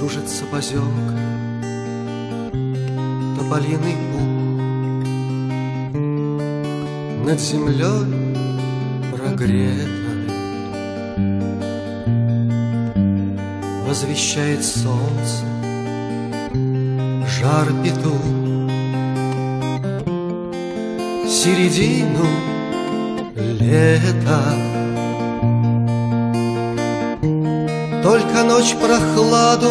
кружит сапозек, тополиный пух Над землей прогретой Возвещает солнце жар петух Середину лета Только ночь прохладу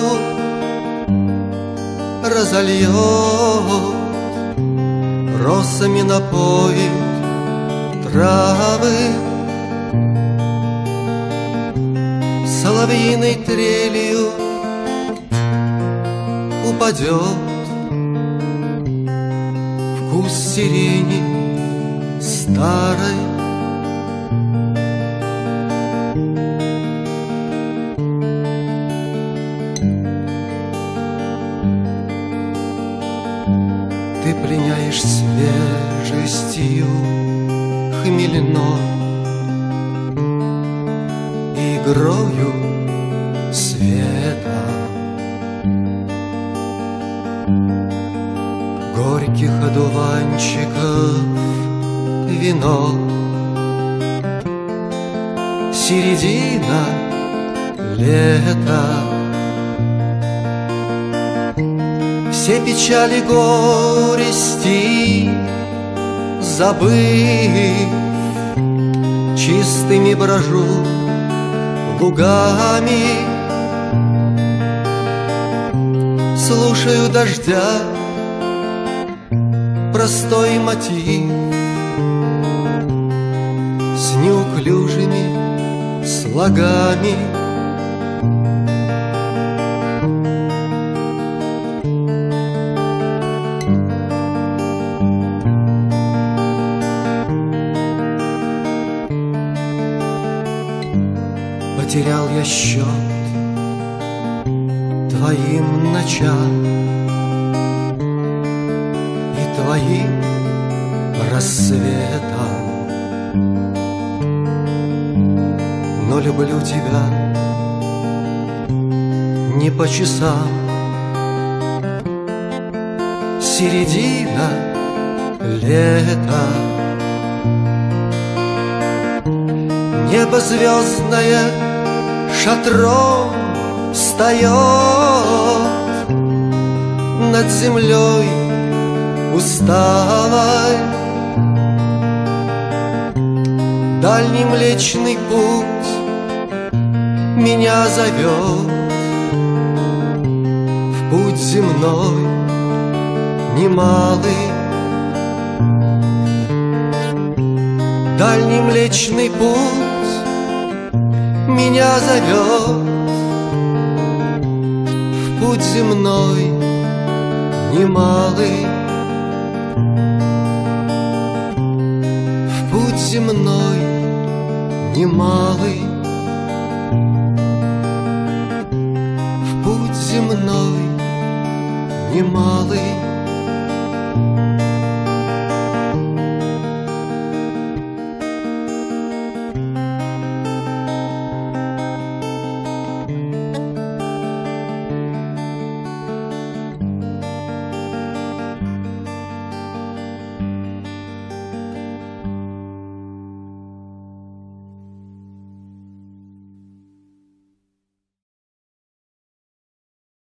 разольет Росами напоит травы. Соловьиной трелью упадет Вкус сирени старой Ты пленяешь свежестью хмельной Игрою света. Горьких одуванчиков вино. Середина лета Все печали горести забыв Чистыми брожу лугами. Слушаю дождя простой мотив С неуклюжими слогами Потерял я счет твоим ночам И твоим рассветом Но люблю тебя не по часам. Середина лета. Небо звездное шатром встает Над землей усталой Дальний млечный путь меня зовет В путь земной немалый. Дальний млечный путь меня зовет В путь земной немалый. В путь земной немалый. В путь земной немалый